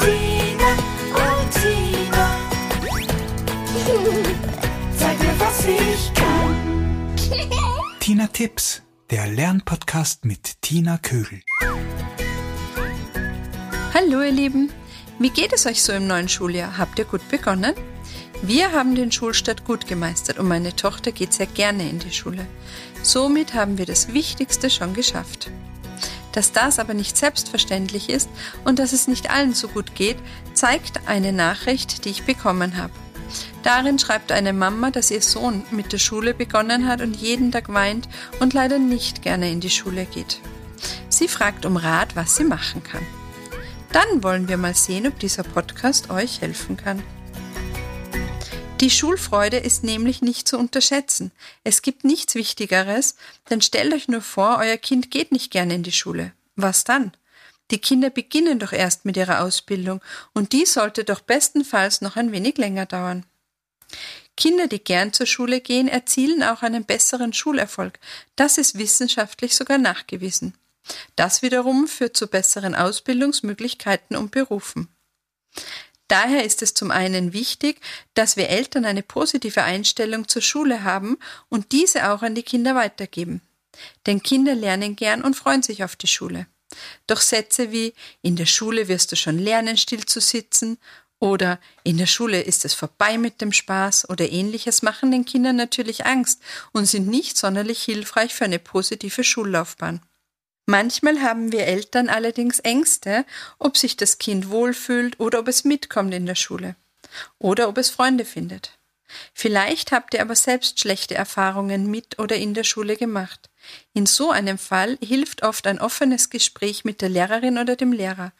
Tina, oh Tiger. Zeig mir, was ich kann. Tina Tipps, der Lernpodcast mit Tina Kögel. Hallo ihr Lieben, wie geht es euch so im neuen Schuljahr? Habt ihr gut begonnen? Wir haben den Schulstart gut gemeistert und meine Tochter geht sehr gerne in die Schule. Somit haben wir das Wichtigste schon geschafft. Dass das aber nicht selbstverständlich ist und dass es nicht allen so gut geht, zeigt eine Nachricht, die ich bekommen habe. Darin schreibt eine Mama, dass ihr Sohn mit der Schule begonnen hat und jeden Tag weint und leider nicht gerne in die Schule geht. Sie fragt um Rat, was sie machen kann. Dann wollen wir mal sehen, ob dieser Podcast euch helfen kann. Die Schulfreude ist nämlich nicht zu unterschätzen. Es gibt nichts Wichtigeres, denn stellt euch nur vor, euer Kind geht nicht gerne in die Schule. Was dann? Die Kinder beginnen doch erst mit ihrer Ausbildung und die sollte doch bestenfalls noch ein wenig länger dauern. Kinder, die gern zur Schule gehen, erzielen auch einen besseren Schulerfolg. Das ist wissenschaftlich sogar nachgewiesen. Das wiederum führt zu besseren Ausbildungsmöglichkeiten und Berufen. Daher ist es zum einen wichtig, dass wir Eltern eine positive Einstellung zur Schule haben und diese auch an die Kinder weitergeben. Denn Kinder lernen gern und freuen sich auf die Schule. Doch Sätze wie in der Schule wirst du schon lernen, still zu sitzen oder in der Schule ist es vorbei mit dem Spaß oder ähnliches machen den Kindern natürlich Angst und sind nicht sonderlich hilfreich für eine positive Schullaufbahn. Manchmal haben wir Eltern allerdings Ängste, ob sich das Kind wohlfühlt oder ob es mitkommt in der Schule oder ob es Freunde findet. Vielleicht habt ihr aber selbst schlechte Erfahrungen mit oder in der Schule gemacht. In so einem Fall hilft oft ein offenes Gespräch mit der Lehrerin oder dem Lehrer.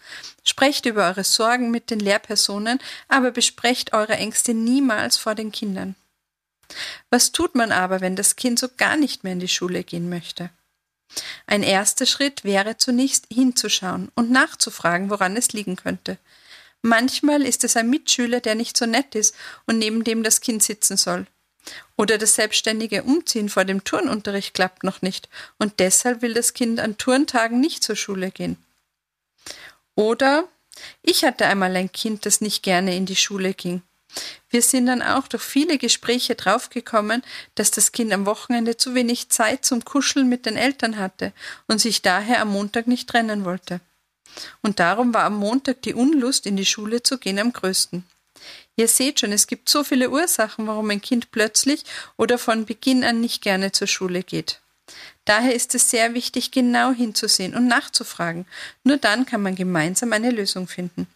Sprecht über eure Sorgen mit den Lehrpersonen, aber besprecht eure Ängste niemals vor den Kindern. Was tut man aber, wenn das Kind so gar nicht mehr in die Schule gehen möchte? Ein erster Schritt wäre zunächst hinzuschauen und nachzufragen, woran es liegen könnte. Manchmal ist es ein Mitschüler, der nicht so nett ist und neben dem das Kind sitzen soll. Oder das selbstständige Umziehen vor dem Turnunterricht klappt noch nicht und deshalb will das Kind an Turntagen nicht zur Schule gehen. Oder ich hatte einmal ein Kind, das nicht gerne in die Schule ging. Wir sind dann auch durch viele Gespräche draufgekommen, dass das Kind am Wochenende zu wenig Zeit zum Kuscheln mit den Eltern hatte und sich daher am Montag nicht trennen wollte. Und darum war am Montag die Unlust, in die Schule zu gehen, am größten. Ihr seht schon, es gibt so viele Ursachen, warum ein Kind plötzlich oder von Beginn an nicht gerne zur Schule geht. Daher ist es sehr wichtig, genau hinzusehen und nachzufragen. Nur dann kann man gemeinsam eine Lösung finden.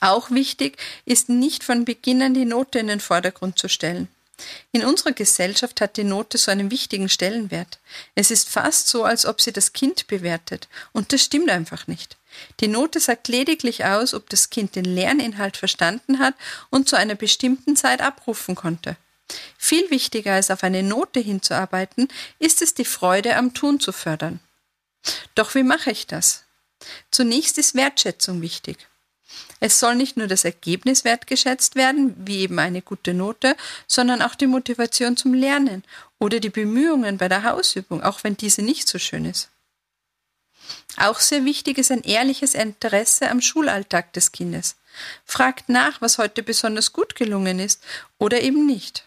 Auch wichtig ist nicht von Beginn an die Note in den Vordergrund zu stellen. In unserer Gesellschaft hat die Note so einen wichtigen Stellenwert. Es ist fast so, als ob sie das Kind bewertet, und das stimmt einfach nicht. Die Note sagt lediglich aus, ob das Kind den Lerninhalt verstanden hat und zu einer bestimmten Zeit abrufen konnte. Viel wichtiger als auf eine Note hinzuarbeiten, ist es die Freude am Tun zu fördern. Doch wie mache ich das? Zunächst ist Wertschätzung wichtig. Es soll nicht nur das Ergebnis wertgeschätzt werden, wie eben eine gute Note, sondern auch die Motivation zum Lernen oder die Bemühungen bei der Hausübung, auch wenn diese nicht so schön ist. Auch sehr wichtig ist ein ehrliches Interesse am Schulalltag des Kindes. Fragt nach, was heute besonders gut gelungen ist oder eben nicht.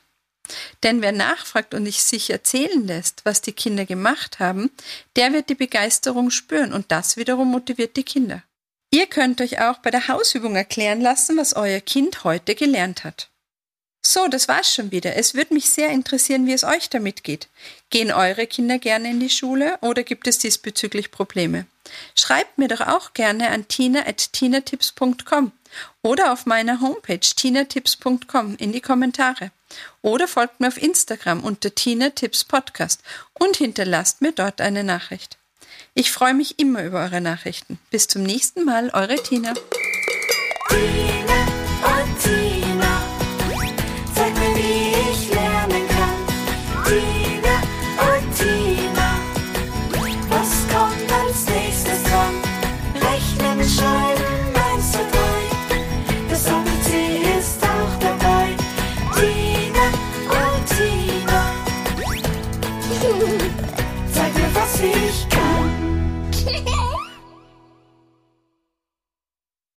Denn wer nachfragt und sich erzählen lässt, was die Kinder gemacht haben, der wird die Begeisterung spüren und das wiederum motiviert die Kinder. Ihr könnt euch auch bei der Hausübung erklären lassen, was euer Kind heute gelernt hat. So, das war's schon wieder. Es würde mich sehr interessieren, wie es euch damit geht. Gehen eure Kinder gerne in die Schule oder gibt es diesbezüglich Probleme? Schreibt mir doch auch gerne an tina.tinatips.com oder auf meiner Homepage tinatips.com in die Kommentare. Oder folgt mir auf Instagram unter Tina und hinterlasst mir dort eine Nachricht. Ich freue mich immer über eure Nachrichten. Bis zum nächsten Mal, eure Tina.